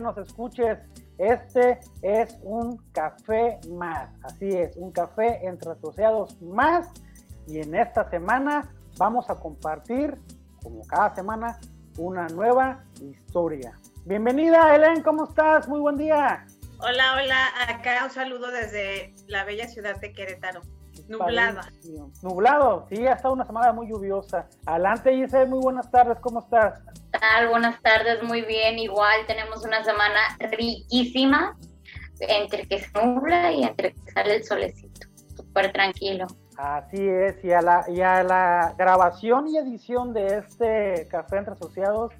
que nos escuches. Este es un café más, así es, un café entre asociados más. Y en esta semana vamos a compartir, como cada semana, una nueva historia. Bienvenida, Helen, ¿cómo estás? Muy buen día. Hola, hola, acá un saludo desde la bella ciudad de Querétaro. Nublada. Nublado, sí, ha estado una semana muy lluviosa. Adelante, Giselle, muy buenas tardes, ¿cómo estás? Buenas tardes, muy bien. Igual tenemos una semana riquísima, entre que se nubla y entre que sale el solecito. Súper tranquilo. Así es, y a, la, y a la grabación y edición de este Café entre Asociados,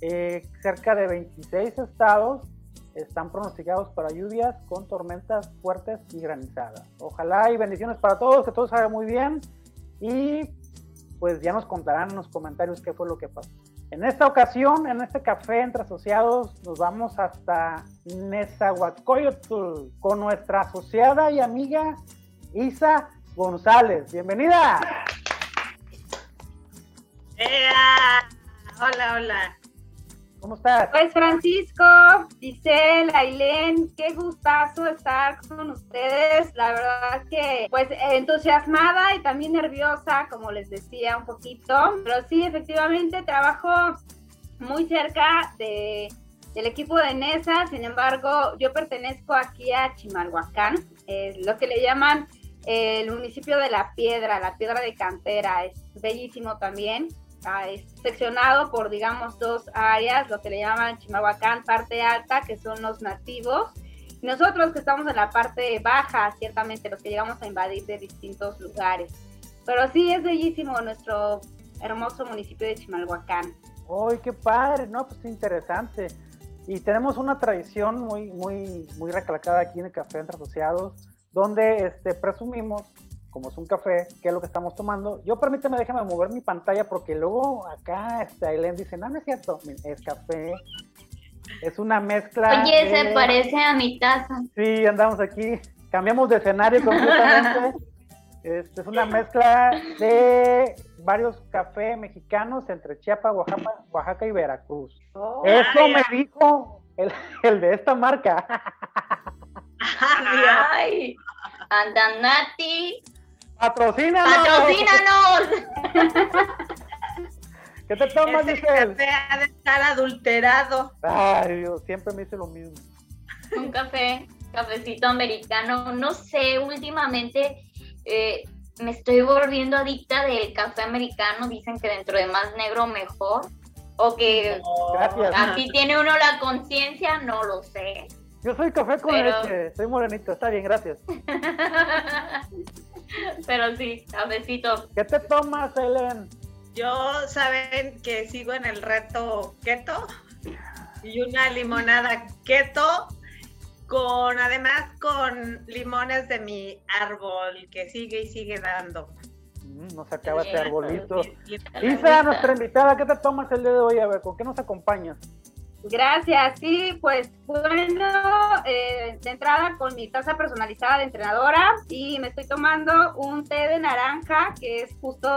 eh, cerca de 26 estados están pronosticados para lluvias con tormentas fuertes y granizadas. Ojalá y bendiciones para todos, que todo salga muy bien y pues ya nos contarán en los comentarios qué fue lo que pasó. En esta ocasión, en este café entre asociados, nos vamos hasta Nezahualcóyotl con nuestra asociada y amiga Isa González. Bienvenida. Hola, hola. ¿Cómo estás? Pues Francisco, Giselle, Ailén, qué gustazo estar con ustedes. La verdad que pues entusiasmada y también nerviosa, como les decía un poquito. Pero sí, efectivamente trabajo muy cerca de, del equipo de NESA. Sin embargo, yo pertenezco aquí a Chimalhuacán, lo que le llaman el municipio de La Piedra, la Piedra de Cantera. Es bellísimo también seccionado por, digamos, dos áreas, lo que le llaman Chimahuacán, parte alta, que son los nativos, y nosotros que estamos en la parte baja, ciertamente los que llegamos a invadir de distintos lugares. Pero sí es bellísimo nuestro hermoso municipio de Chimalhuacán. ¡Ay, qué padre! No, pues interesante. Y tenemos una tradición muy, muy, muy recalcada aquí en el Café Entre Asociados, donde este, presumimos como es un café, ¿qué es lo que estamos tomando? Yo permíteme, déjame mover mi pantalla porque luego acá Aileen dice, no, no es cierto, es café, es una mezcla. Oye, se parece a mi taza. Sí, andamos aquí, cambiamos de escenario completamente. este, es una mezcla de varios cafés mexicanos entre Chiapas, Oaxaca, Oaxaca y Veracruz. Oh, Eso me dijo el, el, de esta marca. Ay, Andanati ¡Patrocínanos! ¡Patrocínanos! ¿Qué te tomas, Ese café ha de estar adulterado. Ay, Dios, siempre me dice lo mismo. Un café, cafecito americano. No sé, últimamente eh, me estoy volviendo adicta del café americano. Dicen que dentro de más negro mejor. O que aquí tiene uno la conciencia, no lo sé. Yo soy café con leche, soy morenito, está bien, gracias. Pero sí, cafecito. ¿Qué te tomas, Helen? Yo saben que sigo en el reto keto y una limonada keto con además con limones de mi árbol que sigue y sigue dando. Mm, no se acaba este arbolito. Isa, nuestra invitada, ¿qué te tomas el día de hoy? A ver, ¿con qué nos acompañas? Gracias, sí, pues bueno, eh, de entrada con mi taza personalizada de entrenadora y me estoy tomando un té de naranja que es justo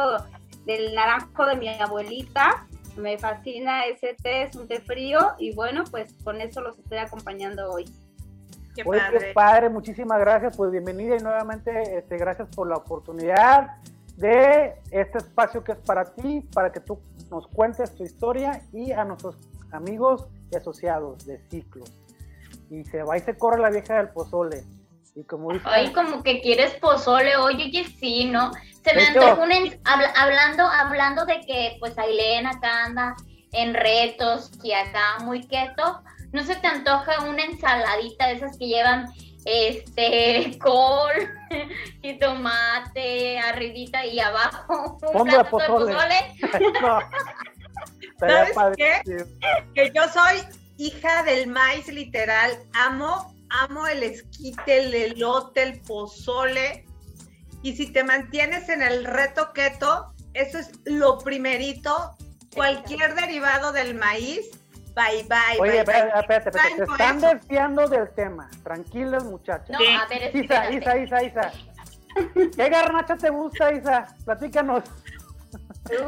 del naranjo de mi abuelita. Me fascina ese té, es un té frío y bueno, pues con eso los estoy acompañando hoy. Qué padre. padre, muchísimas gracias, pues bienvenida y nuevamente este, gracias por la oportunidad de este espacio que es para ti, para que tú nos cuentes tu historia y a nuestros amigos y asociados de ciclos. Y se va y se corre la vieja del pozole. Y como dice, Ay, como que quieres pozole, oye, oye, sí, ¿no? Se me antoja un, hablando, hablando de que pues Ailén acá anda en retos y acá muy keto, ¿no se te antoja una ensaladita de esas que llevan este col y tomate arribita y abajo un plato de pozole? ¿Sabes qué? Que yo soy hija del maíz literal, amo, amo el esquite, el elote, el pozole. Y si te mantienes en el reto keto, eso es lo primerito. Cualquier derivado del maíz, bye bye. Oye, bye, espérate, espérate, te están desviando del tema. Tranquilos, muchachos. No, a ver, Isa, Isa, Isa, Isa. ¿Qué garnacha te gusta, Isa? Platícanos.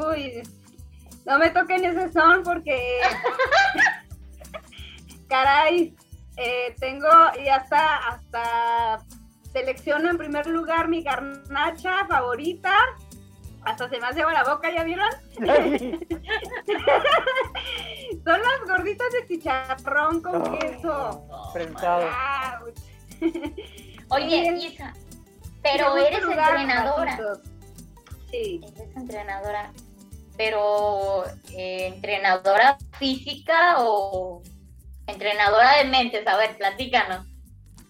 Uy, no me toquen ese son porque, caray, eh, tengo y hasta, hasta selecciono en primer lugar mi garnacha favorita. Hasta se me hace la boca, ¿ya vieron? Son las gorditas de chicharrón con queso. Prensado. Oye, Isa, pero eres entrenadora. Sí. Eres entrenadora. Pero, eh, ¿entrenadora física o entrenadora de mentes? A ver, platícanos.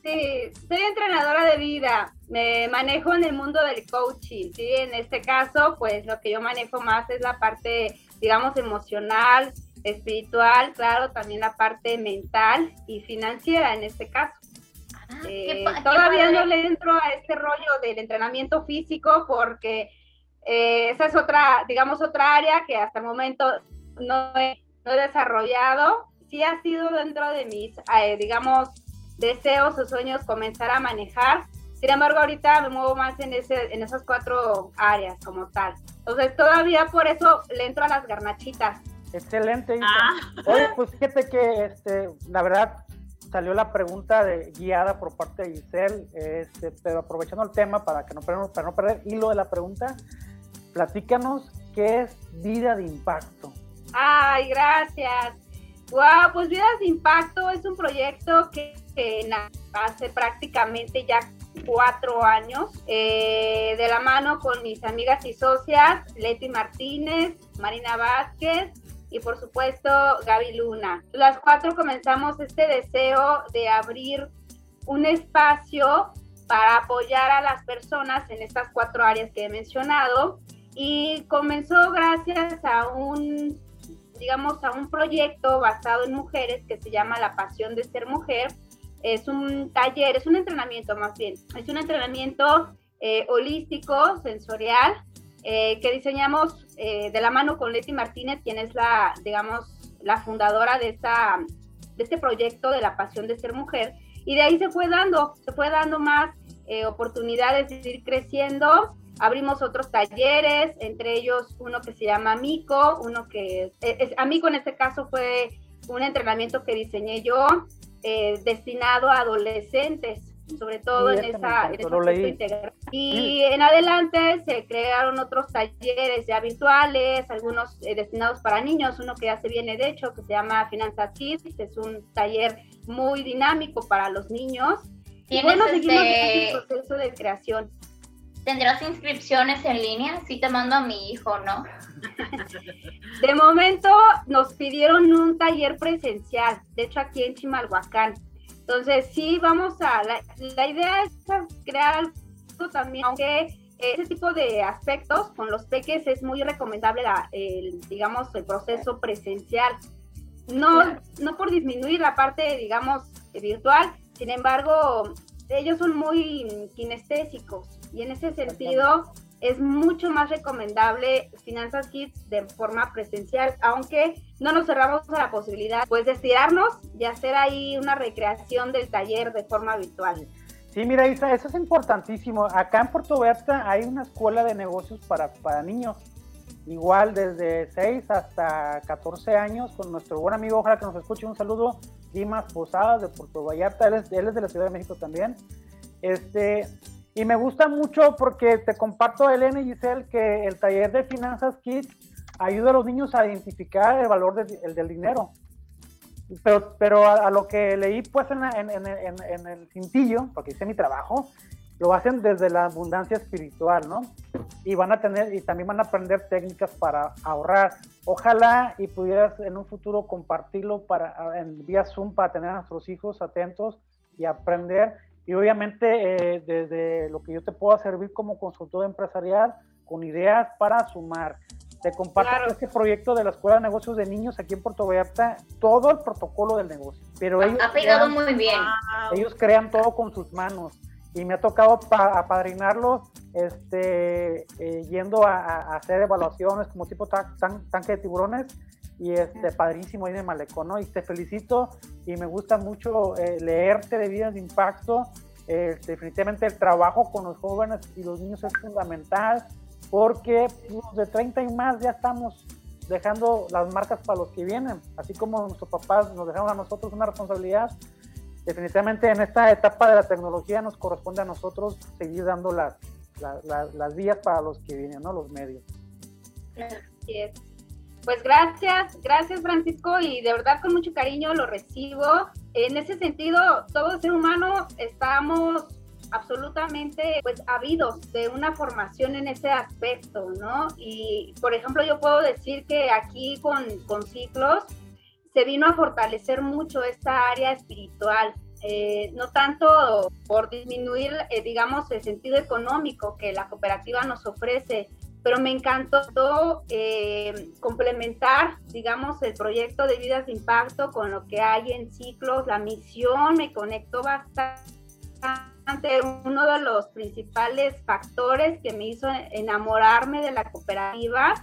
Sí, soy entrenadora de vida. Me manejo en el mundo del coaching. Sí, en este caso, pues lo que yo manejo más es la parte, digamos, emocional, espiritual, claro, también la parte mental y financiera en este caso. Ah, eh, todavía no le entro a este rollo del entrenamiento físico porque eh, esa es otra, digamos, otra área que hasta el momento no he, no he desarrollado. Sí ha sido dentro de mis, eh, digamos, deseos o sueños comenzar a manejar. Sin embargo, ahorita me muevo más en, ese, en esas cuatro áreas como tal. Entonces, todavía por eso le entro a las garnachitas. Excelente. Ah. Oye, pues fíjate que este, la verdad salió la pregunta de, guiada por parte de Giselle, este, pero aprovechando el tema para que no para no perder hilo de la pregunta, platícanos qué es vida de impacto. Ay, gracias. Wow, pues Vidas de Impacto es un proyecto que, hace prácticamente ya cuatro años, eh, de la mano con mis amigas y socias, Leti Martínez, Marina Vázquez y por supuesto Gaby Luna. Las cuatro comenzamos este deseo de abrir un espacio para apoyar a las personas en estas cuatro áreas que he mencionado y comenzó gracias a un digamos, a un proyecto basado en mujeres que se llama La Pasión de Ser Mujer. Es un taller, es un entrenamiento más bien, es un entrenamiento eh, holístico, sensorial, eh, que diseñamos eh, de la mano con Leti Martínez, quien es la, digamos, la fundadora de, esta, de este proyecto de La Pasión de Ser Mujer. Y de ahí se fue dando, se fue dando más oportunidades de ir creciendo Abrimos otros talleres, entre ellos uno que se llama Amico, uno que es, Amico en este caso fue un entrenamiento que diseñé yo eh, destinado a adolescentes, sobre todo en esa, en Y en adelante se crearon otros talleres ya virtuales, algunos eh, destinados para niños, uno que ya se viene de hecho, que se llama Finanzas Kids, es un taller muy dinámico para los niños. Y bueno, seguimos este... el proceso de creación. ¿Tendrás inscripciones en línea? Sí te mando a mi hijo, ¿no? De momento nos pidieron un taller presencial, de hecho aquí en Chimalhuacán. Entonces sí, vamos a, la, idea es crear algo también, aunque ese tipo de aspectos con los peques es muy recomendable, el, digamos, el proceso presencial. No, no por disminuir la parte, digamos, virtual, sin embargo, ellos son muy kinestésicos y en ese sentido es mucho más recomendable Finanzas Kids de forma presencial, aunque no nos cerramos a la posibilidad pues de estirarnos y hacer ahí una recreación del taller de forma virtual. Sí, mira Isa, eso es importantísimo. Acá en Puerto Berta hay una escuela de negocios para, para niños, igual desde 6 hasta 14 años, con nuestro buen amigo, ojalá que nos escuche, un saludo, Dimas Posadas de Puerto Vallarta, él es, él es de la Ciudad de México también. Este, y me gusta mucho porque te comparto, Elena y Giselle, que el taller de Finanzas Kids ayuda a los niños a identificar el valor el del dinero. Pero, pero a, lo que leí pues en, en, el cintillo, porque hice mi trabajo, lo hacen desde la abundancia espiritual, ¿no? Y van a tener, y también van a aprender técnicas para ahorrar. Ojalá y pudieras en un futuro compartirlo para, en vía Zoom para tener a nuestros hijos atentos y aprender y obviamente eh, desde lo que yo te puedo servir como consultor empresarial con ideas para sumar. Te comparto este proyecto de la Escuela de Negocios de Niños aquí en Puerto Vallarta, todo el protocolo del negocio. Pero ellos ha pegado muy bien. Ellos crean todo con sus manos y me ha tocado apadrinarlos este, eh, yendo a, hacer evaluaciones como tipo tanque de tiburones y este padrísimo ahí de Malecón, ¿no? Y te felicito y me gusta mucho eh, leerte de vidas de impacto. Eh, definitivamente el trabajo con los jóvenes y los niños es fundamental porque los de 30 y más ya estamos dejando las marcas para los que vienen, así como nuestros papás nos dejaron a nosotros una responsabilidad. Definitivamente en esta etapa de la tecnología nos corresponde a nosotros seguir dando las, vías para los que vienen, ¿no? Los medios. Pues gracias, gracias Francisco y de verdad con mucho cariño lo recibo. En ese sentido, todo ser humano estamos absolutamente pues habidos de una formación en ese aspecto, ¿no? Y por ejemplo yo puedo decir que aquí con, con ciclos se vino a fortalecer mucho esta área espiritual, eh, no tanto por disminuir, eh, digamos, el sentido económico que la cooperativa nos ofrece, pero me encantó eh, complementar, digamos, el proyecto de vidas de impacto con lo que hay en ciclos, la misión me conectó bastante uno de los principales factores que me hizo enamorarme de la cooperativa.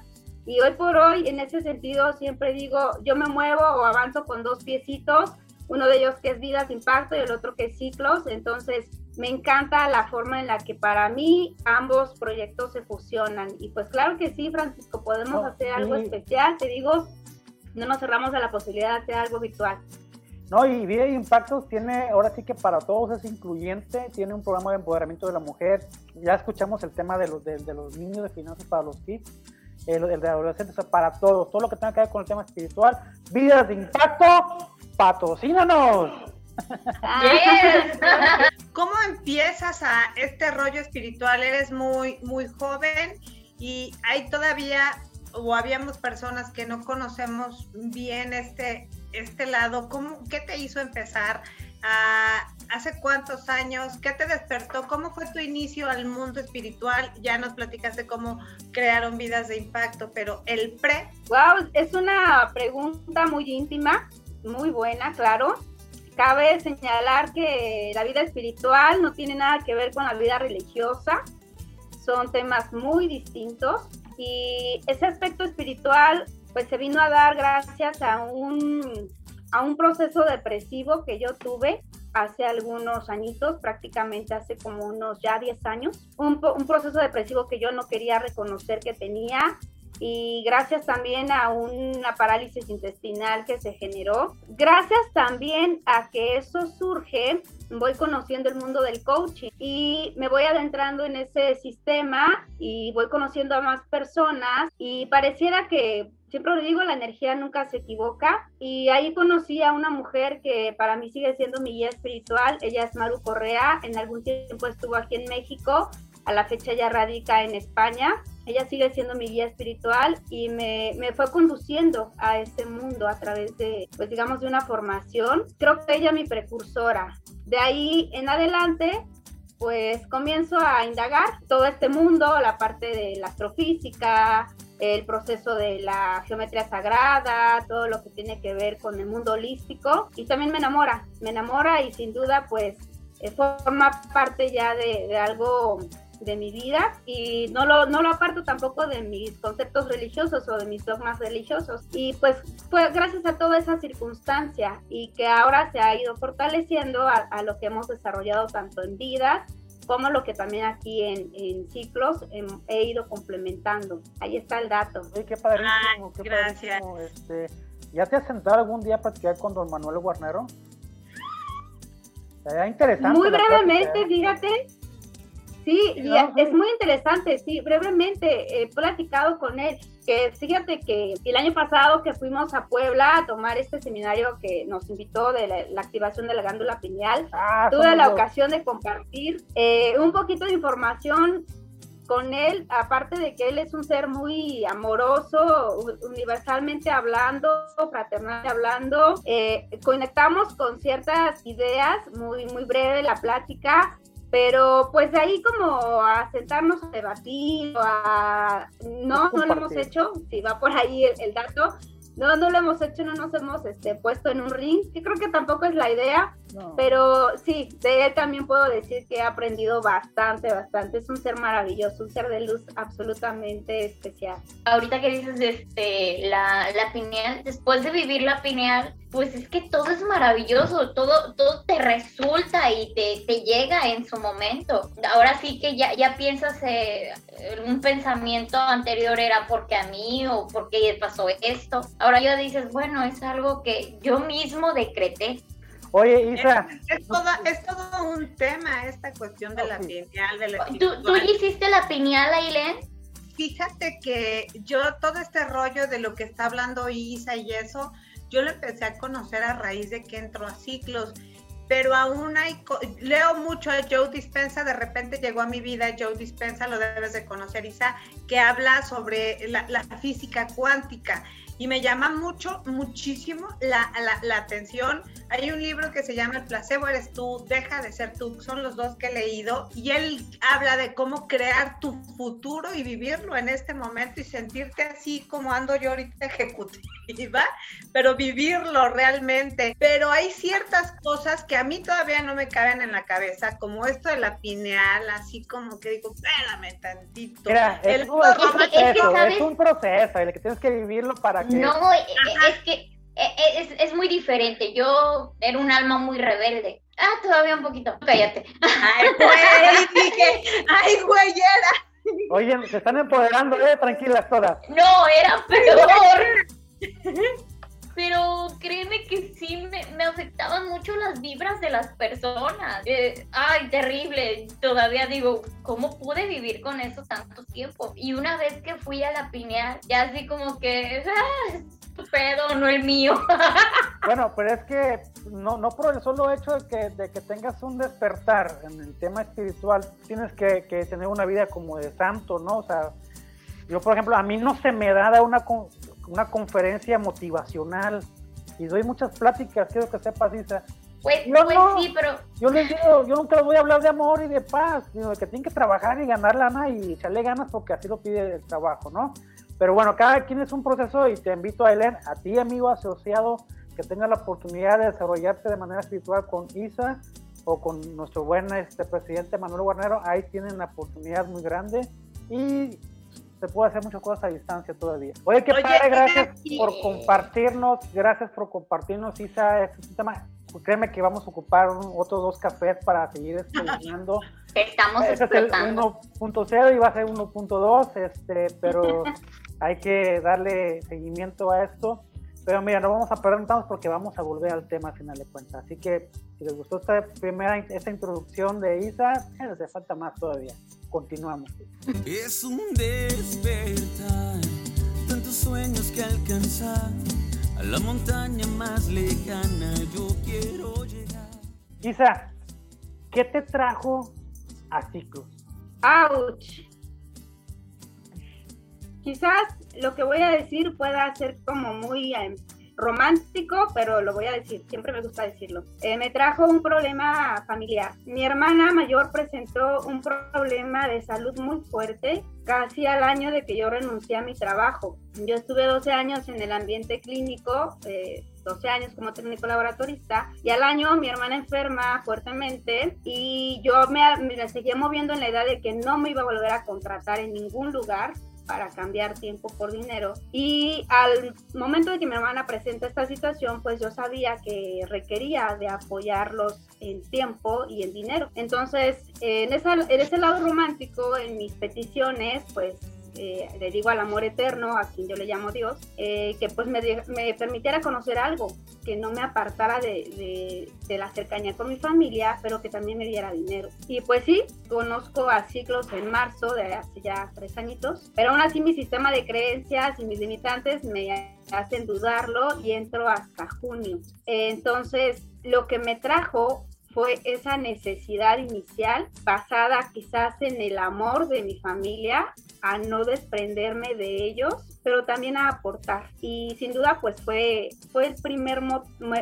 Y hoy por hoy, en ese sentido, siempre digo, yo me muevo o avanzo con dos piecitos, uno de ellos que es vidas, impacto y el otro que es ciclos. Entonces, me encanta la forma en la que para mí ambos proyectos se fusionan. Y pues claro que sí, Francisco, podemos hacer algo especial. Te digo, no nos cerramos a la posibilidad de hacer algo virtual. No, y Vida y Impactos tiene, ahora sí que para todos es incluyente, tiene un programa de empoderamiento de la mujer, ya escuchamos el tema de los, de, los niños de finanzas para los kids, el, el de adolescentes, para todos, todo lo que tenga que ver con el tema espiritual, Vidas de Impacto, patrocínanos. ¿Cómo empiezas a este rollo espiritual? Eres muy, muy joven y hay todavía o habíamos personas que no conocemos bien este, este lado, ¿cómo, ¿qué te hizo empezar? ¿Hace cuántos años? ¿Qué te despertó? ¿Cómo fue tu inicio al mundo espiritual? Ya nos platicaste cómo crearon vidas de impacto, pero el pre. Wow, es una pregunta muy íntima, muy buena, claro. Cabe señalar que la vida espiritual no tiene nada que ver con la vida religiosa, son temas muy distintos y ese aspecto espiritual pues se vino a dar gracias a un, a un proceso depresivo que yo tuve hace algunos añitos, prácticamente hace como unos ya 10 años, un, un proceso depresivo que yo no quería reconocer que tenía y gracias también a una parálisis intestinal que se generó. Gracias también a que eso surge, voy conociendo el mundo del coaching y me voy adentrando en ese sistema y voy conociendo a más personas y pareciera que siempre lo digo, la energía nunca se equivoca. Y ahí conocí a una mujer que para mí sigue siendo mi guía espiritual. Ella es Maru Correa. En algún tiempo estuvo aquí en México. A la fecha ya radica en España. Ella sigue siendo mi guía espiritual y me, me fue conduciendo a ese mundo a través de, pues digamos, de una formación. Creo que ella mi precursora. De ahí en adelante, pues comienzo a indagar todo este mundo, la parte de la astrofísica, el proceso de la geometría sagrada, todo lo que tiene que ver con el mundo holístico. Y también me enamora, me enamora y sin duda pues eh, forma parte ya de, algo de mi vida y no lo, no lo aparto tampoco de mis conceptos religiosos o de mis dogmas religiosos. Y pues fue gracias a toda esa circunstancia y que ahora se ha ido fortaleciendo a, a lo que hemos desarrollado tanto en vidas como lo que también aquí en, ciclos he ido complementando. Ahí está el dato. Sí, qué padrísimo, qué gracias. Este, ¿Ya te has sentado algún día a platicar con don Manuel Guarnero? Sería interesante. Muy brevemente, ¿eh? fíjate. Sí, es muy interesante, sí, brevemente he platicado con él, que fíjate que el año pasado que fuimos a Puebla a tomar este seminario que nos invitó de la, activación de la glándula pineal, ah, tuve la ocasión de compartir eh, un poquito de información con él, aparte de que él es un ser muy amoroso, universalmente hablando, fraternalmente hablando, eh, conectamos con ciertas ideas, muy, muy breve la plática, pero pues de ahí como a sentarnos a debatir, a... no, no lo hemos hecho, si va por ahí el, dato, no, no lo hemos hecho, no nos hemos este, puesto en un ring, que creo que tampoco es la idea, pero sí, de él también puedo decir que he aprendido bastante, bastante, es un ser maravilloso, un ser de luz absolutamente especial. Ahorita que dices este, la, la pineal, después de vivir la pineal, pues es que todo es maravilloso, todo, todo te resulta y te, te llega en su momento. Ahora sí que ya, ya piensas, eh, un pensamiento anterior era porque a mí o porque pasó esto. Ahora ya dices, bueno, es algo que yo mismo decreté. Oye, Isa. Es, todo, es todo un tema esta cuestión de la pineal. De la ¿Tú, ¿Tú hiciste la pineal, Ailén? Fíjate que yo todo este rollo de lo que está hablando Isa y eso, yo lo empecé a conocer a raíz de que entró a ciclos, pero aún hay, leo mucho a Joe Dispensa, de repente llegó a mi vida Joe Dispensa, lo debes de conocer Isa, que habla sobre la, la física cuántica y me llama mucho, muchísimo la, la, atención. Hay un libro que se llama El placebo eres tú, deja de ser tú, son los dos que he leído, y él habla de cómo crear tu futuro y vivirlo en este momento y sentirte así como ando yo ahorita ejecutiva, pero vivirlo realmente. Pero hay ciertas cosas que a mí todavía no me caben en la cabeza, como esto de la pineal, así como que digo, espérame tantito. Mira, es, un proceso, es un proceso, el que tienes que vivirlo para no, eh, eh, es que eh, es, muy diferente. Yo era un alma muy rebelde. Ah, todavía un poquito. Cállate. Ay, güey, dije, ay, güeyera. Oye, se están empoderando, eh, tranquilas todas. No, era peor. Pero créeme que sí me, afectaban mucho las vibras de las personas. ay, terrible. Todavía digo, ¿cómo pude vivir con eso tanto tiempo? Y una vez que fui a la pineal, ya así como que, ah, pedo, no el mío. Bueno, pero es que no, no por el solo hecho de que, de que tengas un despertar en el tema espiritual, tienes que, que tener una vida como de santo, ¿no? O sea, yo, por ejemplo, a mí no se me da una, una conferencia motivacional y doy muchas pláticas, quiero que sepas, Isa. Pues, pues sí, pero... Yo les digo, yo nunca les voy a hablar de amor y de paz, sino de que tienen que trabajar y ganar lana y echarle ganas porque así lo pide el trabajo, ¿no? Pero bueno, cada quien es un proceso y te invito a Elen, a ti amigo asociado, que tenga la oportunidad de desarrollarte de manera espiritual con Isa o con nuestro buen este, presidente Manuel Guarnero, ahí tienen una oportunidad muy grande y se puede hacer muchas cosas a distancia todavía. Oye, qué padre, gracias por compartirnos, gracias por compartirnos, Isa, este tema. Créeme que vamos a ocupar otros dos cafés para seguir estudiando. Estamos este es el 1.0 y va a ser 1.2, este, pero hay que darle seguimiento a esto. Pero mira, no vamos a perder porque vamos a volver al tema al final de cuentas. Así que si les gustó esta primera esta introducción de Isa, eh, les falta más todavía. Continuamos. Es un despertar, tantos sueños que alcanzar, a la montaña más lejana yo quiero llegar. Isa, ¿qué te trajo a ciclos? ¡Auch! Quizás lo que voy a decir pueda ser como muy em, romántico, pero lo voy a decir, siempre me gusta decirlo. Eh, me trajo un problema familiar. Mi hermana mayor presentó un problema de salud muy fuerte casi al año de que yo renuncié a mi trabajo. Yo estuve 12 años en el ambiente clínico, 12 eh, años como técnico laboratorista, y al año mi hermana enferma fuertemente y yo me, me seguía moviendo en la edad de que no me iba a volver a contratar en ningún lugar para cambiar tiempo por dinero. Y al momento de que mi hermana presenta esta situación, pues yo sabía que requería de apoyarlos en tiempo y en dinero. Entonces, en, esa, en ese lado romántico, en mis peticiones, pues eh, le digo al amor eterno, a quien yo le llamo Dios, eh, que pues me, me, permitiera conocer algo, que no me apartara de, de, la cercanía con mi familia, pero que también me diera dinero. Y pues sí, conozco a ciclos en marzo de hace ya tres añitos, pero aún así mi sistema de creencias y mis limitantes me hacen dudarlo y entro hasta junio. entonces, lo que me trajo fue esa necesidad inicial basada quizás en el amor de mi familia, a no desprenderme de ellos, pero también a aportar. Y sin duda pues fue, fue el, primer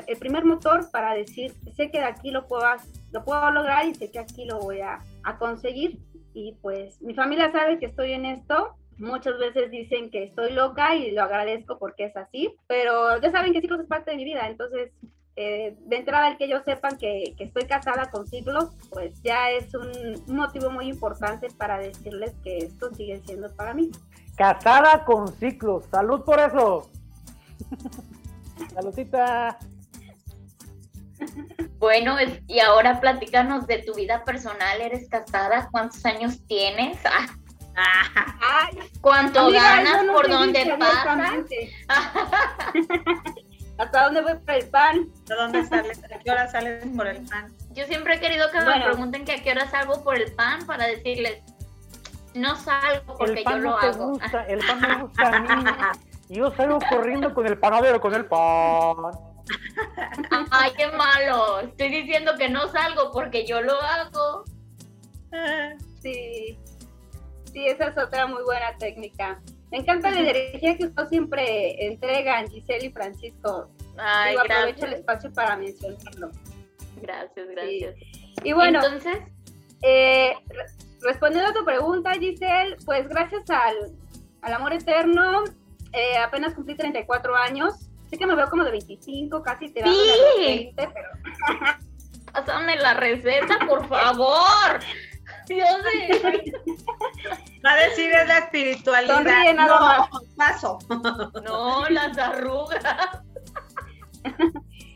el primer motor para decir, sé que de aquí lo puedo, lo puedo lograr y sé que aquí lo voy a, a conseguir. Y pues mi familia sabe que estoy en esto, Muchas veces dicen que estoy loca y lo agradezco porque es así, pero ya saben que ciclos es parte de mi vida, entonces eh, de entrada el que ellos sepan que, estoy casada con ciclos, pues ya es un, motivo muy importante para decirles que esto sigue siendo para mí. Casada con ciclos, salud por eso. Saludita. Bueno, y ahora platícanos de tu vida personal. ¿Eres casada? ¿Cuántos años tienes? ¿Cuánto ganas? ¿Por dónde pasas? ¿Hasta dónde voy por el pan? ¿De dónde sales? ¿A qué hora sales por el pan? Yo siempre he querido que me pregunten que a qué hora salgo por el pan para decirles, no salgo porque yo lo hago. el pan me gusta a mí. Y yo salgo corriendo con el panadero, con el pan. Ay, qué malo. Estoy diciendo que no salgo porque yo lo hago. Sí. Sí, esa es otra muy buena técnica. Me encanta la energía que usted siempre entregan, Giselle y Francisco. Ay, aprovecho el espacio para mencionarlo. Gracias, gracias. Y bueno, entonces, eh, respondiendo a tu pregunta, Giselle, pues gracias al, al amor eterno, eh, apenas cumplí 34 años. Sé que me veo como de 25, casi te sí. de 20, pero... Pásame la receta, por favor. Dios mío. Va a decir es la espiritualidad. Sonríe nada no, más. Paso. No, las arrugas.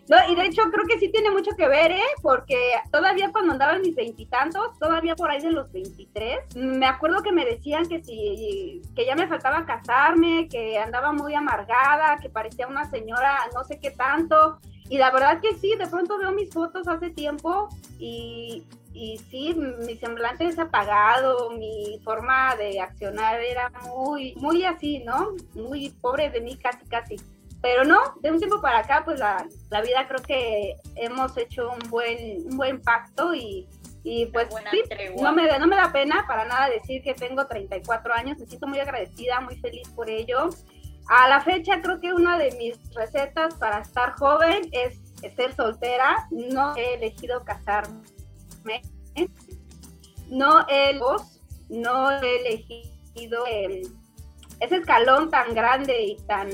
No, y de hecho creo que sí tiene mucho que ver, ¿eh? Porque todavía cuando andaba en mis veintitantos, todavía por ahí de los veintitrés, me acuerdo que me decían que sí, que ya me faltaba casarme, que andaba muy amargada, que parecía una señora no sé qué tanto. Y la verdad que sí, de pronto veo mis fotos hace tiempo y, y sí, mi semblante es apagado, mi forma de accionar era muy, muy así, ¿no? Muy pobre de mí, casi, casi. Pero no, de un tiempo para acá, pues la, la vida creo que hemos hecho un buen, un buen pacto y, y pues sí, no me, no me da pena para nada decir que tengo 34 años, me siento muy agradecida, muy feliz por ello. A la fecha creo que una de mis recetas para estar joven es, ser soltera, no he elegido casarme, no he, no he elegido eh, ese escalón tan grande y tan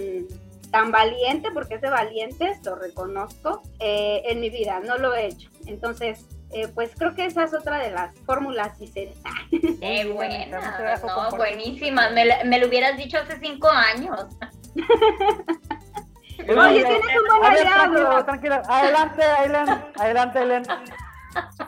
tan valiente, porque es de valientes, lo reconozco, eh, en mi vida, no lo he hecho. Entonces, eh, pues creo que esa es otra de las fórmulas y se... Qué buena, no, buenísima, me, me, lo hubieras dicho hace cinco años. Oye, tienes un buen aliado. Tranquila, adelante, adelante, adelante, Elen.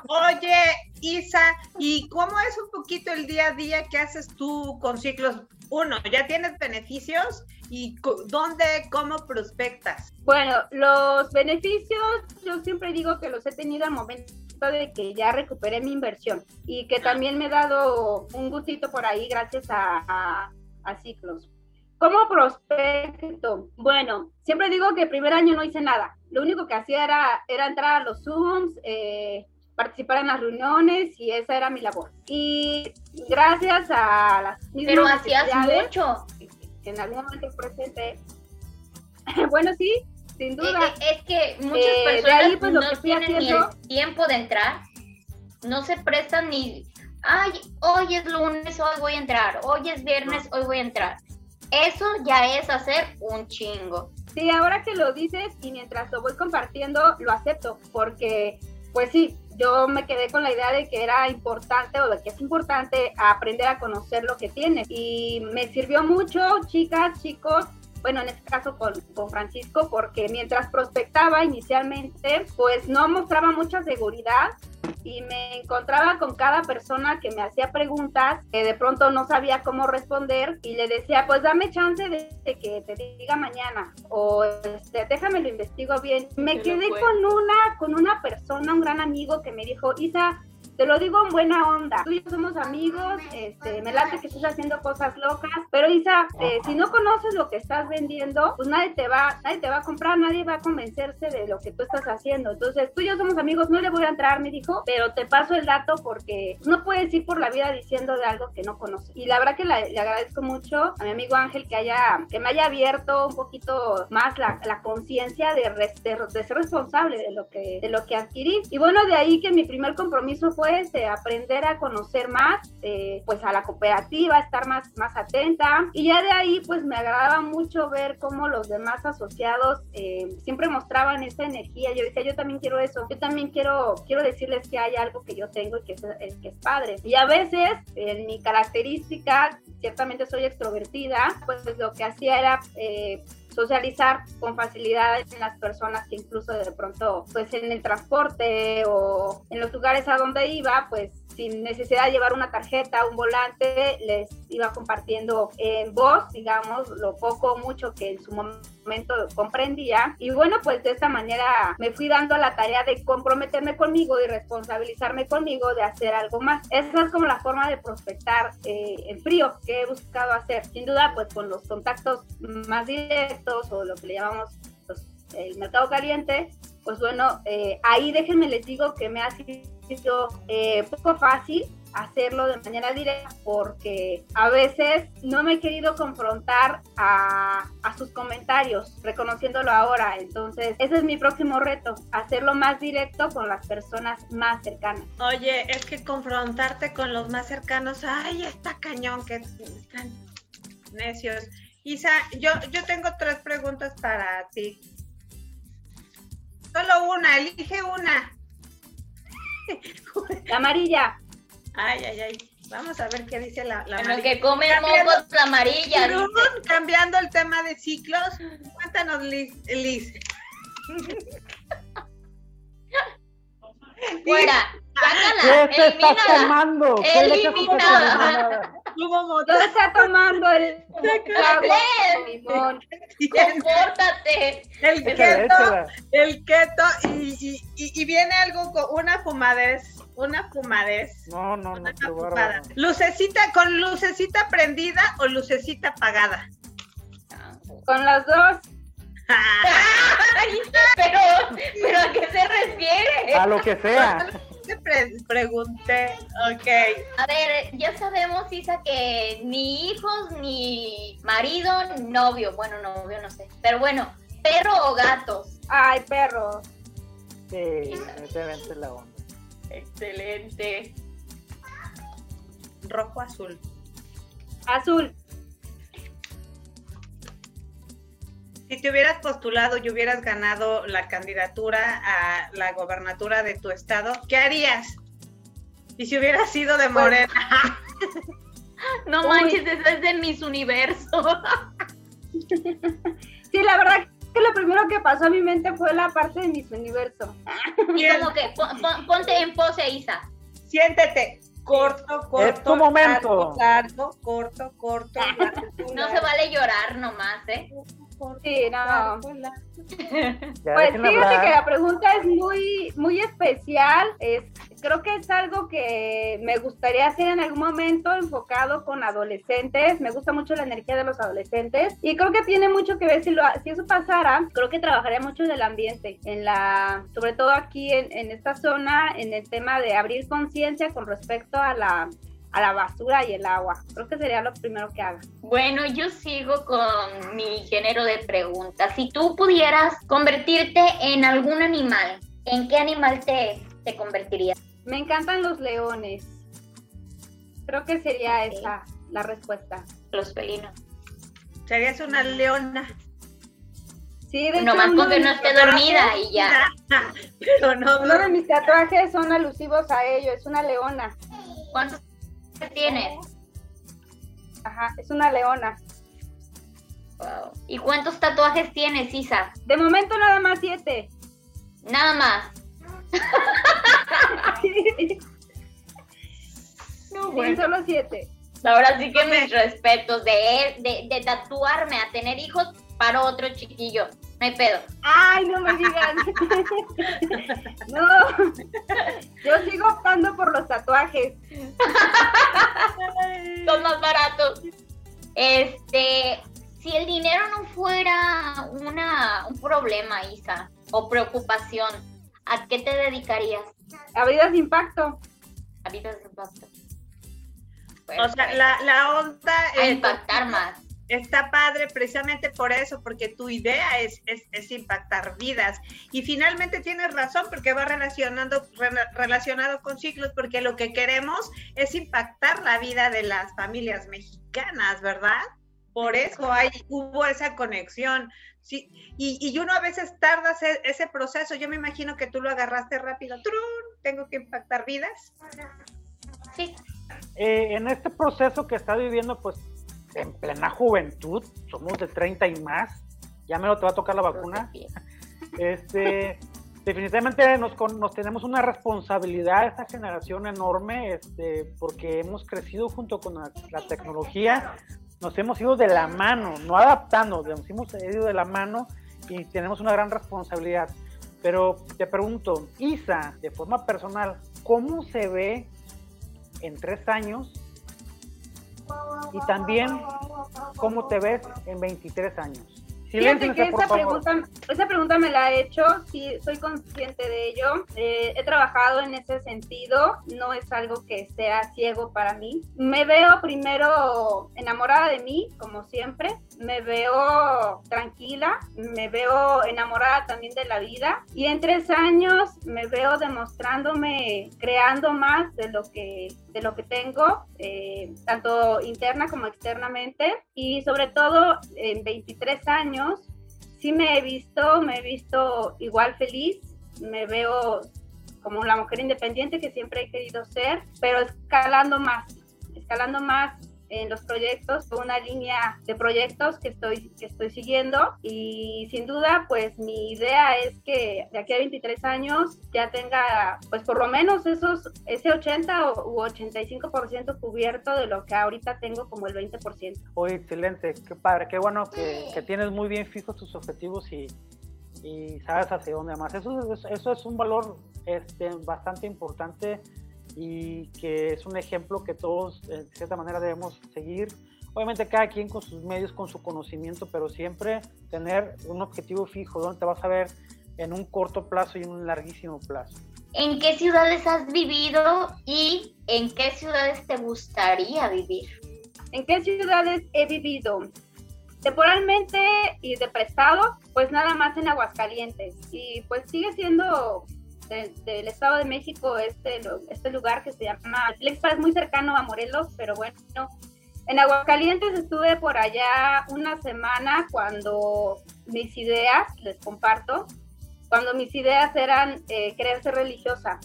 Oye, Isa, ¿y cómo es un poquito el día a día que haces tú con ciclos? Uno, ¿ya tienes beneficios? ¿Y dónde, cómo prospectas? Bueno, los beneficios yo siempre digo que los he tenido al momento de que ya recuperé mi inversión y que también me he dado un gustito por ahí gracias a, a, ciclos. ¿Cómo prospecto? Bueno, siempre digo que el primer año no hice nada. Lo único que hacía era, era entrar a los Zooms, eh, participar en las reuniones y esa era mi labor. Y gracias a las mismas Pero hacías mucho en algún momento presente. bueno, sí, sin eh, duda. Eh, es, que muchas eh, personas pues, no tienen ni el tiempo de entrar, no se prestan ni, ay, hoy es lunes, hoy voy a entrar, hoy es viernes, hoy voy a entrar. Eso ya es hacer un chingo. Sí, ahora que lo dices y mientras lo voy compartiendo, lo acepto, porque pues sí, yo me quedé con la idea de que era importante o de que es importante aprender a conocer lo que tienes. Y me sirvió mucho, chicas, chicos, bueno, en este caso con, con, Francisco, porque mientras prospectaba inicialmente, pues no mostraba mucha seguridad y me encontraba con cada persona que me hacía preguntas que de pronto no sabía cómo responder y le decía, pues dame chance de, que te diga mañana o este, déjame lo investigo bien. Me quedé con una, con una persona, un gran amigo que me dijo, Isa, te lo digo en buena onda. Tú y yo somos amigos, este, me late que estás haciendo cosas locas, pero Isa, eh, si no conoces lo que estás vendiendo, pues nadie te va, nadie te va a comprar, nadie va a convencerse de lo que tú estás haciendo. Entonces, tú y yo somos amigos, no le voy a entrar, me dijo, pero te paso el dato porque no puedes ir por la vida diciendo de algo que no conoces. Y la verdad que le agradezco mucho a mi amigo Ángel que haya, que me haya abierto un poquito más la, la conciencia de, de, de, ser responsable de lo que, de lo que adquirí. Y bueno, de ahí que mi primer compromiso fue de aprender a conocer más, pues a la cooperativa, estar más, más atenta. Y ya de ahí, pues me agradaba mucho ver cómo los demás asociados eh, siempre mostraban esa energía. Yo decía, yo también quiero eso, yo también quiero, quiero decirles que hay algo que yo tengo y que es, que es padre. Y a veces, en mi característica, ciertamente soy extrovertida, pues lo que hacía era... Eh, socializar con facilidad en las personas que incluso de pronto, pues en el transporte o en los lugares a donde iba, pues sin necesidad de llevar una tarjeta, un volante, les iba compartiendo en voz, digamos, lo poco o mucho que en su momento comprendía. Y bueno, pues de esta manera me fui dando la tarea de comprometerme conmigo y responsabilizarme conmigo de hacer algo más. Esa es como la forma de prospectar eh, en frío que he buscado hacer. Sin duda, pues con los contactos más directos o lo que le llamamos pues, el mercado caliente, pues bueno, eh, ahí déjenme les digo que me ha sido eh, poco fácil hacerlo de manera directa porque a veces no me he querido confrontar a, a, sus comentarios, reconociéndolo ahora. Entonces, ese es mi próximo reto, hacerlo más directo con las personas más cercanas. Oye, es que confrontarte con los más cercanos, ay, está cañón, que están necios. Isa, yo, yo tengo tres preguntas para ti. Solo una, elige una. La amarilla. Ay, ay, ay. Vamos a ver qué dice la, la amarilla. que come mocos la amarilla. cambiando el tema de ciclos, cuéntanos, Liz. Liz. Fuera. Sácala, ¿Qué te estás tomando? ¿Qué Eliminada. Lo está tomando el limón. Compórtate. El keto, el keto y, y, y, viene algo con una fumadez. Una fumadez. No, no, no. Lucecita, con lucecita prendida o lucecita apagada. Con las dos. pero, pero ¿a qué se refiere? A lo que sea te pregunté, ok. A ver, ya sabemos, Isa, que ni hijos, ni marido, ni novio. Bueno, novio no sé. Pero bueno, perro o gatos. Ay, perro. Sí, excelente la onda. Excelente. Rojo azul. Azul. Si te hubieras postulado y hubieras ganado la candidatura a la gobernatura de tu estado, ¿qué harías? Y si hubieras sido de Morena. no manches, eso es de mis universos. sí, la verdad que lo primero que pasó a mi mente fue la parte de mis universo. Y como que ponte en pose, Isa. Siéntete. Corto, corto. Es tu momento. Largo, corto, corto. no se vale llorar nomás, ¿eh? Sí, no. Pues fíjate que la pregunta es muy, muy especial. Es, creo que es algo que me gustaría hacer en algún momento enfocado con adolescentes. Me gusta mucho la energía de los adolescentes y creo que tiene mucho que ver si, lo, si eso pasara. Creo que trabajaría mucho en el ambiente, en la, sobre todo aquí en, en esta zona, en el tema de abrir conciencia con respecto a la a la basura y el agua. Creo que sería lo primero que haga. Bueno, yo sigo con mi género de preguntas. Si tú pudieras convertirte en algún animal, ¿en qué animal te, te convertirías? Me encantan los leones. Creo que sería esa la respuesta. Los felinos. Serías una leona. Sí, de no más porque no esté dormida y ya. Pero no, Uno de mis tatuajes son alusivos a ello, es una leona. ¿Cuántos ¿Qué tienes? Ajá, es una leona. Wow. ¿Y cuántos tatuajes tienes, Isa? De momento nada más siete. Nada más. no, bueno. solo siete. Ahora sí que mis respetos de, de, de tatuarme a tener hijos para otro chiquillo. No hay pedo. Ay, no me digan. no. Yo sigo optando por los tatuajes. Son más baratos. Este, si el dinero no fuera una, un problema, Isa, o preocupación, ¿a qué te dedicarías? A vidas de impacto. A vidas de impacto. o sea, la, la onda es... impactar más Está padre precisamente por eso, porque tu idea es, es, impactar vidas. Y finalmente tienes razón, porque va relacionando, relacionado con ciclos, porque lo que queremos es impactar la vida de las familias mexicanas, ¿verdad? Por eso hay, hubo esa conexión. Sí, y, y uno a veces tarda ese, ese, proceso. Yo me imagino que tú lo agarraste rápido. ¡Trun! Tengo que impactar vidas. Sí. Eh, en este proceso que está viviendo, pues en plena juventud, somos de 30 y más, ya me lo te va a tocar la vacuna. Este, definitivamente nos, nos tenemos una responsabilidad esta generación enorme, este, porque hemos crecido junto con la, tecnología, nos hemos ido de la mano, no adaptando, nos hemos ido de la mano y tenemos una gran responsabilidad. Pero te pregunto, Isa, de forma personal, ¿cómo se ve en tres años? Y también, ¿cómo te ves en 23 años? Fíjate que esa pregunta, esa pregunta me la he hecho, sí, soy consciente de ello. Eh, he trabajado en ese sentido, no es algo que sea ciego para mí. Me veo primero enamorada de mí, como siempre. Me veo tranquila, me veo enamorada también de la vida. Y en tres años me veo demostrándome, creando más de lo que, de lo que tengo, eh, tanto interna como externamente. Y sobre todo en 23 años sí me he visto, me he visto igual feliz, me veo como la mujer independiente que siempre he querido ser, pero escalando más, escalando más en los proyectos, una línea de proyectos que estoy, que estoy siguiendo y sin duda pues mi idea es que de aquí a 23 años ya tenga pues por lo menos esos, ese 80 u 85% cubierto de lo que ahorita tengo como el 20%. Oye, excelente, qué padre, qué bueno que, que tienes muy bien fijos tus objetivos y, y sabes hacia dónde más. Eso, eso es un valor este, bastante importante y que es un ejemplo que todos de cierta manera debemos seguir. Obviamente cada quien con sus medios, con su conocimiento, pero siempre tener un objetivo fijo, donde te vas a ver en un corto plazo y en un larguísimo plazo. ¿En qué ciudades has vivido y en qué ciudades te gustaría vivir? ¿En qué ciudades he vivido? Temporalmente y de prestado, pues nada más en Aguascalientes. Y pues sigue siendo del Estado de México, este, este lugar que se llama Tlexpa, es muy cercano a Morelos, pero bueno, en Aguascalientes estuve por allá una semana cuando mis ideas, les comparto, cuando mis ideas eran eh, querer ser religiosa.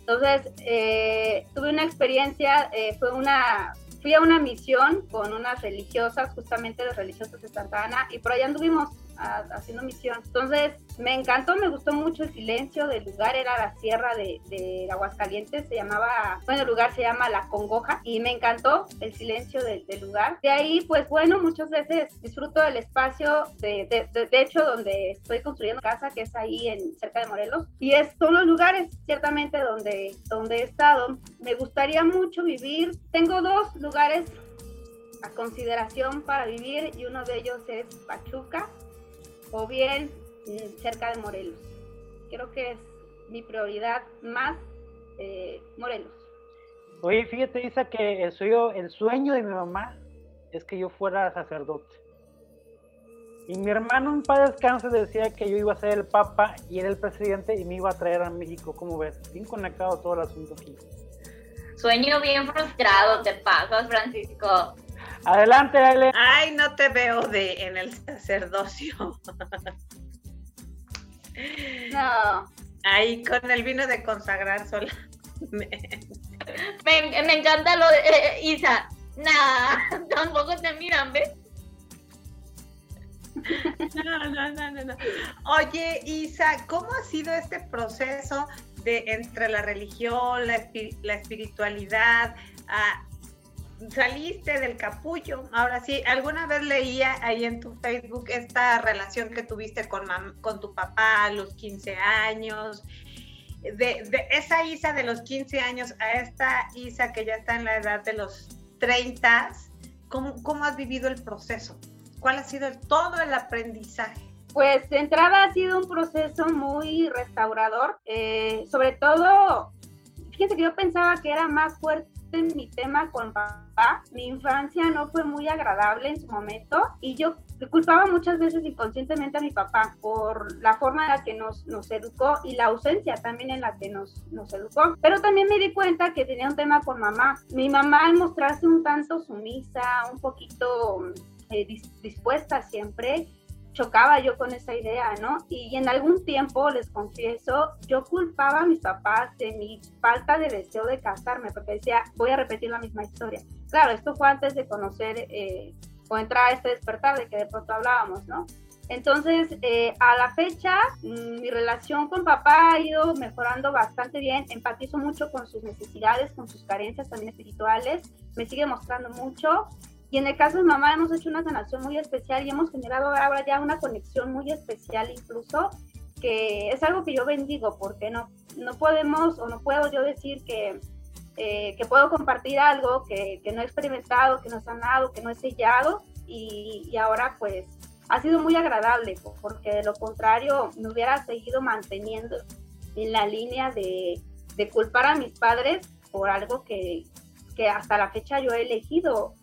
Entonces, eh, tuve una experiencia, eh, fue una, fui a una misión con unas religiosas, justamente las religiosas de Santa Ana, y por allá anduvimos haciendo misión. Entonces, me encantó, me gustó mucho el silencio del lugar, era la sierra de, de Aguascalientes, se llamaba, bueno, el lugar se llama La Congoja, y me encantó el silencio del lugar. De ahí, pues bueno, muchas veces disfruto del espacio, de, de, de, hecho, donde estoy construyendo casa, que es ahí en cerca de Morelos, y es, son los lugares, ciertamente, donde, donde he estado. Me gustaría mucho vivir, tengo dos lugares a consideración para vivir y uno de ellos es Pachuca o bien mm, cerca de Morelos. Creo que es mi prioridad más eh, Morelos. Oye, fíjate, Isa, que el sueño, el sueño de mi mamá es que yo fuera sacerdote. Y mi hermano en paz descanse decía que yo iba a ser el papa y era el presidente y me iba a traer a México. ¿Cómo ves? Bien conectado todo el asunto aquí. Sueño bien frustrado, te pasas, Francisco. Adelante, Ale. Ay, no te veo de en el sacerdocio. No. Ahí con el vino de consagrar sola. Me, encanta lo de eh, Isa. Nah, tampoco te miran, ¿ves? No, no, no, no, no. Oye, Isa, ¿cómo ha sido este proceso de entre la religión, la, espiritualidad, a, saliste del capullo. Ahora sí, alguna vez leía ahí en tu Facebook esta relación que tuviste con, con tu papá a los 15 años. De, esa Isa de los 15 años a esta Isa que ya está en la edad de los 30, ¿cómo, cómo has vivido el proceso? ¿Cuál ha sido todo el aprendizaje? Pues de entrada ha sido un proceso muy restaurador, eh, sobre todo, fíjense que yo pensaba que era más fuerte en mi tema con papá. Mi infancia no fue muy agradable en su momento y yo culpaba muchas veces inconscientemente a mi papá por la forma en la que nos, nos educó y la ausencia también en la que nos, nos educó. Pero también me di cuenta que tenía un tema con mamá. Mi mamá al mostrarse un tanto sumisa, un poquito eh, dispuesta siempre, chocaba yo con esa idea, ¿no? Y en algún tiempo, les confieso, yo culpaba a mis papás de mi falta de deseo de casarme, porque decía, voy a repetir la misma historia. Claro, esto fue antes de conocer eh, o entrar a este despertar de que de pronto hablábamos, ¿no? Entonces, eh, a la fecha, mm, mi relación con papá ha ido mejorando bastante bien. Empatizo mucho con sus necesidades, con sus carencias también espirituales. Me sigue mostrando mucho. Y en el caso de mamá hemos hecho una sanación muy especial y hemos generado ahora ya una conexión muy especial incluso, que es algo que yo bendigo, porque no, no podemos o no puedo yo decir que, eh, que puedo compartir algo que, que, no he experimentado, que no he sanado, que no he sellado y, y ahora pues ha sido muy agradable, porque de lo contrario me hubiera seguido manteniendo en la línea de, de culpar a mis padres por algo que, que, hasta la fecha yo he elegido,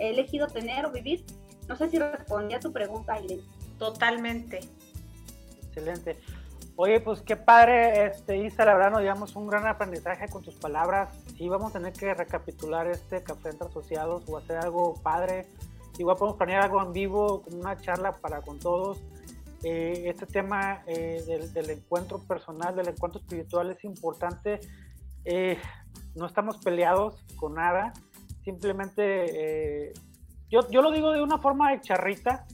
he elegido tener o vivir. No sé si respondí a tu pregunta. Totalmente. Excelente. Oye, pues qué padre, este, Isa, la verdad nos llevamos un gran aprendizaje con tus palabras. Sí, vamos a tener que recapitular este Café entre Asociados o hacer algo padre Igual podemos planear algo en vivo, como una charla para con todos. Eh, este tema eh, del, encuentro personal, del encuentro espiritual es importante. Eh, no estamos peleados con nada, simplemente yo, yo lo digo de una forma de charrita,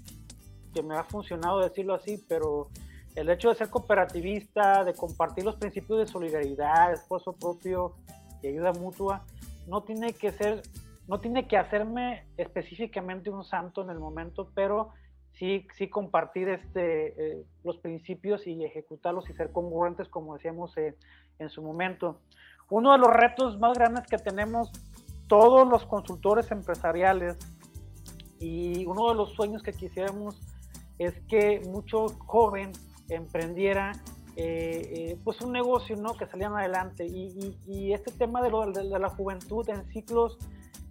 que me ha funcionado decirlo así, pero el hecho de ser cooperativista, de compartir los principios de solidaridad, esfuerzo propio y ayuda mutua, no tiene que ser no tiene que hacerme específicamente un santo en el momento, pero sí, sí compartir este, eh, los principios y ejecutarlos y ser congruentes, como decíamos eh, en su momento. Uno de los retos más grandes que tenemos todos los consultores empresariales y uno de los sueños que quisiéramos es que mucho joven emprendiera eh, pues un negocio, ¿no? Que salieran adelante. Y, este tema de, lo, de, la juventud en ciclos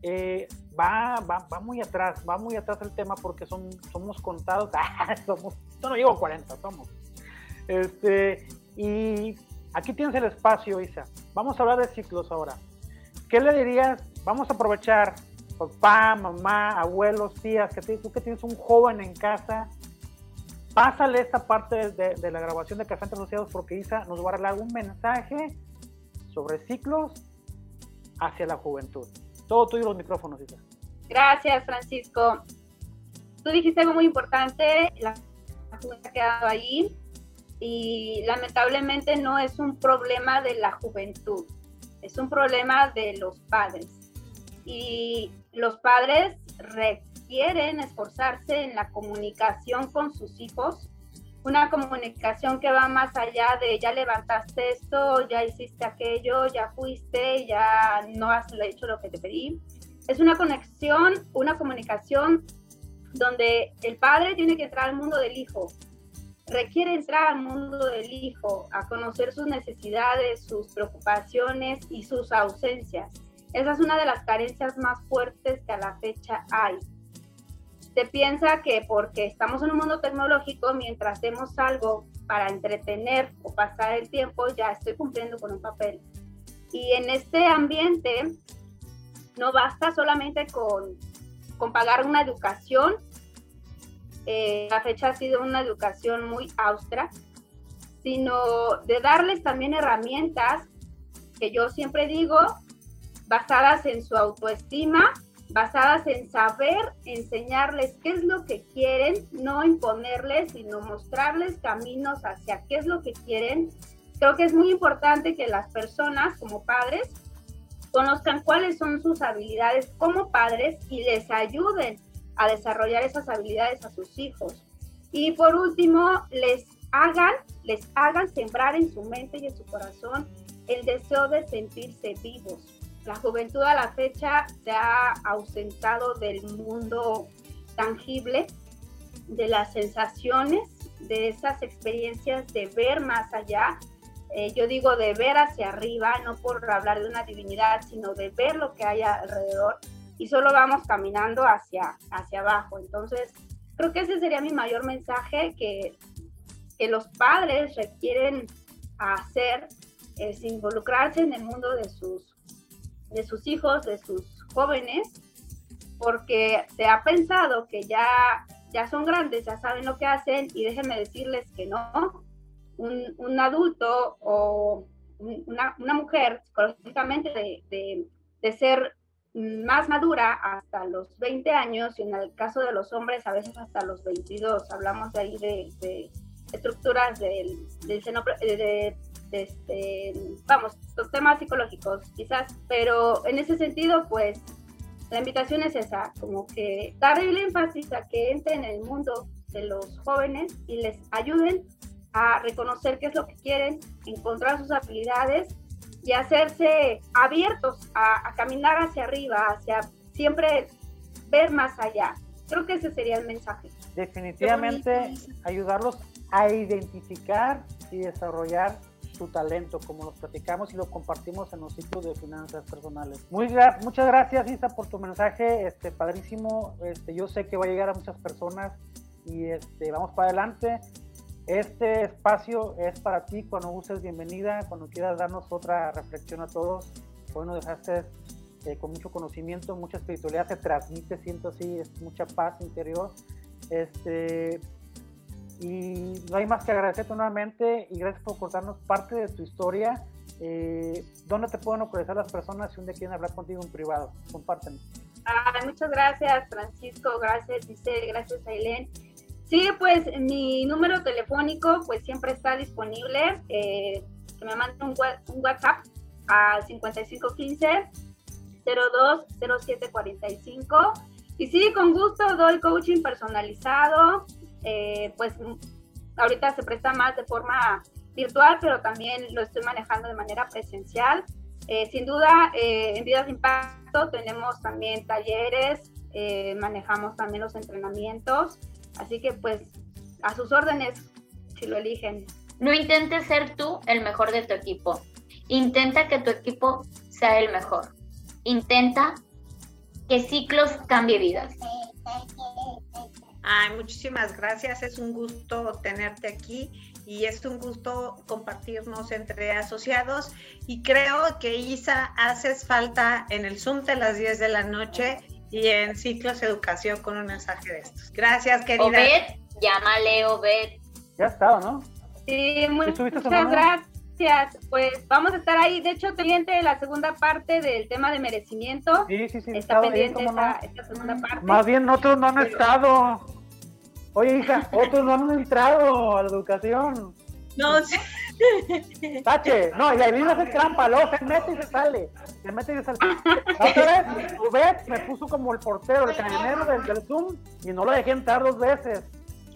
eh, va, va, va, muy atrás, va muy atrás el tema porque son, somos contados, ah, somos, yo no llego a 40, somos. Este, y aquí tienes el espacio, Isa. Vamos a hablar de ciclos ahora. ¿Qué le dirías? Vamos a aprovechar, papá, mamá, abuelos, tías, que tú que tienes un joven en casa, pásale esta parte de, la grabación de Café Entre Asociados porque Isa nos va a dar un mensaje sobre ciclos hacia la juventud. Todo tuyo los micrófonos, Isa. Gracias, Francisco. Tú dijiste algo muy importante, la juventud ha quedado ahí y lamentablemente no es un problema de la juventud, es un problema de los padres. Y los padres requieren esforzarse en la comunicación con sus hijos una comunicación que va más allá de ya levantaste esto, ya hiciste aquello, ya fuiste, ya no has hecho lo que te pedí. Es una conexión, una comunicación donde el padre tiene que entrar al mundo del hijo, requiere entrar al mundo del hijo, a conocer sus necesidades, sus preocupaciones y sus ausencias. Esa es una de las carencias más fuertes que a la fecha hay se piensa que porque estamos en un mundo tecnológico, mientras hacemos algo para entretener o pasar el tiempo, ya estoy cumpliendo con un papel. Y en este ambiente no basta solamente con, con pagar una educación. Eh, la fecha ha sido una educación muy austera, sino de darles también herramientas que yo siempre digo, basadas en su autoestima, basadas en saber enseñarles qué es lo que quieren, no imponerles, sino mostrarles caminos hacia qué es lo que quieren. Creo que es muy importante que las personas como padres conozcan cuáles son sus habilidades como padres y les ayuden a desarrollar esas habilidades a sus hijos. Y por último, les hagan, les hagan sembrar en su mente y en su corazón el deseo de sentirse vivos, la juventud a la fecha se ha ausentado del mundo tangible, de las sensaciones, de esas experiencias de ver más allá. Eh, yo digo de ver hacia arriba, no por hablar de una divinidad, sino de ver lo que hay alrededor y solo vamos caminando hacia, hacia abajo. Entonces, creo que ese sería mi mayor mensaje, que, que los padres requieren hacer, es involucrarse en el mundo de sus de sus hijos, de sus jóvenes, porque se ha pensado que ya, ya son grandes, ya saben lo que hacen y déjenme decirles que no. Un, adulto o una, mujer psicológicamente de, de, ser más madura hasta los 20 años y en el caso de los hombres a veces hasta los 22. Hablamos de ahí de, estructuras del, seno, de, este, vamos, los temas psicológicos quizás, pero en ese sentido pues la invitación es esa, como que darle énfasis a que entren en el mundo de los jóvenes y les ayuden a reconocer qué es lo que quieren, encontrar sus habilidades y hacerse abiertos a, caminar hacia arriba, hacia siempre ver más allá. Creo que ese sería el mensaje. Definitivamente ayudarlos a identificar y desarrollar su talento, como lo platicamos y lo compartimos en los sitios de finanzas personales. Muy muchas gracias Isa por tu mensaje, este padrísimo. Este, yo sé que va a llegar a muchas personas y este, vamos para adelante. Este espacio es para ti cuando uses bienvenida, cuando quieras darnos otra reflexión a todos. Hoy nos dejaste eh, con mucho conocimiento, mucha espiritualidad, se transmite, siento así, es mucha paz interior. Este, y no hay más que agradecerte nuevamente y gracias por contarnos parte de tu historia. Eh, ¿Dónde te pueden localizar las personas si un día quieren hablar contigo en privado? Compártenos. muchas gracias, Francisco. Gracias, Giselle. Gracias, Ailén. Sí, pues mi número telefónico pues siempre está disponible. Eh, que me manden un, WhatsApp al 5515 020745 y sí, con gusto doy coaching personalizado. Eh, pues ahorita se presta más de forma virtual, pero también lo estoy manejando de manera presencial. Eh, sin duda, en Vidas de Impacto tenemos también talleres, manejamos también los entrenamientos. Así que pues a sus órdenes, si lo eligen. No intentes ser tú el mejor de tu equipo. Intenta que tu equipo sea el mejor. Intenta que ciclos cambie vidas. Ay, muchísimas gracias. Es un gusto tenerte aquí y es un gusto compartirnos entre asociados. Y creo que Isa, haces falta en el Zoom de las 10 de la noche y en Ciclos Educación con un mensaje de estos. Gracias, querida. Obed, llámale Obed. Ya está, ¿no? Sí, muchas gracias. Pues vamos a estar ahí. De hecho, pendiente de la segunda parte del tema de merecimiento. Sí, sí, sí. Está pendiente esta, segunda parte. Más bien, otros no han estado. Oye, hija, otros no han entrado a la educación. No, sí. Tache, no, y ahí hace trampa, luego se mete y se sale. Se mete y se sale. otra vez, Ubed me puso como el portero, el cañonero del, del, Zoom, y no lo dejé entrar dos veces.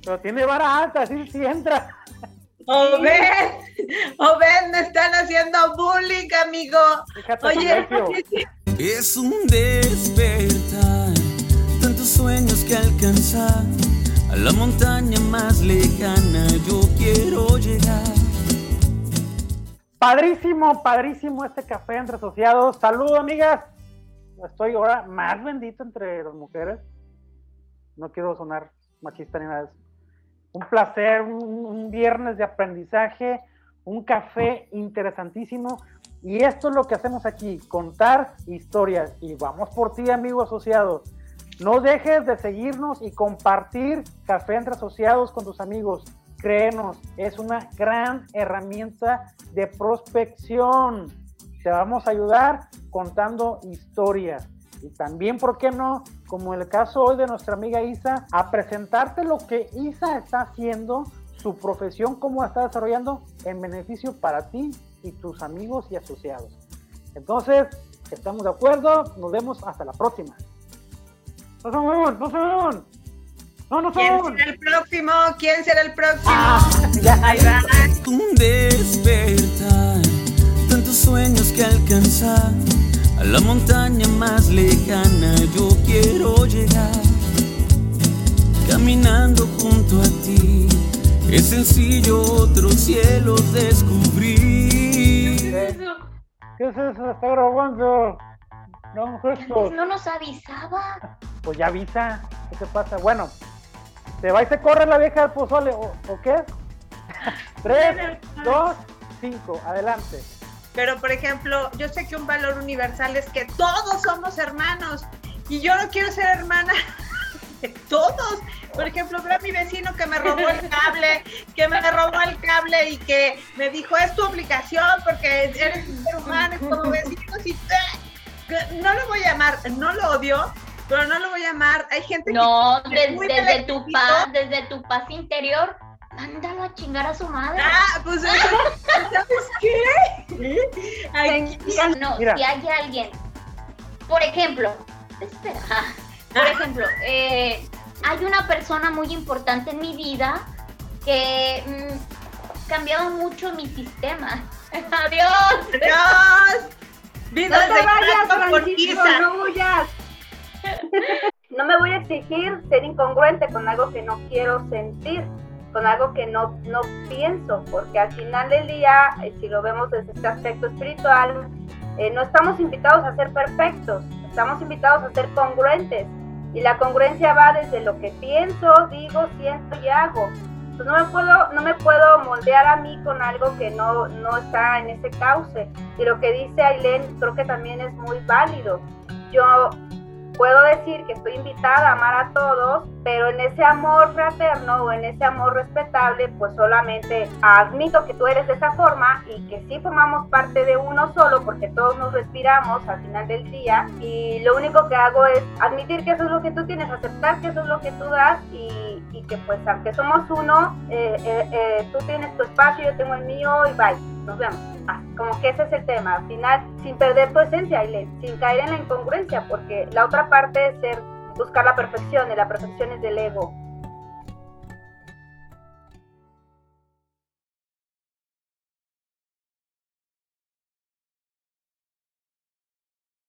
Pero tiene vara alta, así sí entra. Obed, Obed, me están haciendo bullying, amigo. Oye, es un despertar, tantos sueños que alcanzar. A la montaña más lejana yo quiero llegar. Padrísimo, padrísimo este café entre asociados. Saludos, amigas. Estoy ahora más bendito entre las mujeres. No quiero sonar machista ni nada de eso. Un placer, un, viernes de aprendizaje, un café interesantísimo. Y esto es lo que hacemos aquí, contar historias. Y vamos por ti, amigo asociado. No dejes de seguirnos y compartir Café entre Asociados con tus amigos créenos, es una gran herramienta de prospección. Te vamos a ayudar contando historias. Y también, ¿por qué no? Como el caso hoy de nuestra amiga Isa, a presentarte lo que Isa está haciendo, su profesión, cómo la está desarrollando en beneficio para ti y tus amigos y asociados. Entonces, estamos de acuerdo, nos vemos hasta la próxima. No se no se no, no ¿Quién será el próximo? ¿Quién será el próximo? Ah, Ahí va. Un despertar, tantos sueños que alcanzar. A la montaña más lejana yo quiero llegar. Caminando junto a ti, es sencillo otro cielo descubrir. ¿Qué es eso? ¿Qué es eso? Está grabando. No, pues no nos avisaba. Pues ya avisa. ¿Qué te pasa? Bueno, se va y se corre la vieja del pozole, ¿o, qué? Tres, dos, cinco, adelante. Pero, por ejemplo, yo sé que un valor universal es que todos somos hermanos y yo no quiero ser hermana de todos. Por ejemplo, veo a mi vecino que me robó el cable, que me robó el cable y que me dijo, es tu obligación porque eres un ser humano, como vecinos y no lo voy a llamar, no lo odio, pero no lo voy a llamar. Hay gente no, que. No, desde tu paz, desde tu paz interior, mándalo a chingar a su madre. Ah, pues ¿sabes qué? no, si hay alguien, por ejemplo, espera, por ejemplo, eh, hay una persona muy importante en mi vida que mm, cambiaba mucho mi sistema. Adiós. Adiós. no te vayas, Francisco, no huyas. No me voy a exigir ser incongruente con algo que no quiero sentir, con algo que no, no pienso, porque al final del día, eh, si lo vemos desde este aspecto espiritual, eh, no estamos invitados a ser perfectos, estamos invitados a ser congruentes. Y la congruencia va desde lo que pienso, digo, siento y hago. Pues no me puedo, no me puedo moldear a mí con algo que no, no está en ese cauce. Y lo que dice Ailén creo que también es muy válido. Yo puedo decir que estoy invitada a amar a todos, pero en ese amor fraterno o en ese amor respetable, pues solamente admito que tú eres de esa forma y que sí formamos parte de uno solo porque todos nos respiramos al final del día. Y lo único que hago es admitir que eso es lo que tú tienes, aceptar que eso es lo que tú das y, que pues aunque somos uno, eh, eh, eh, tú tienes tu espacio, yo tengo el mío y bye, nos vemos. Ah, como que ese es el tema, al final sin perder tu esencia, sin caer en la incongruencia, porque la otra parte es ser buscar la perfección y la perfección es del ego.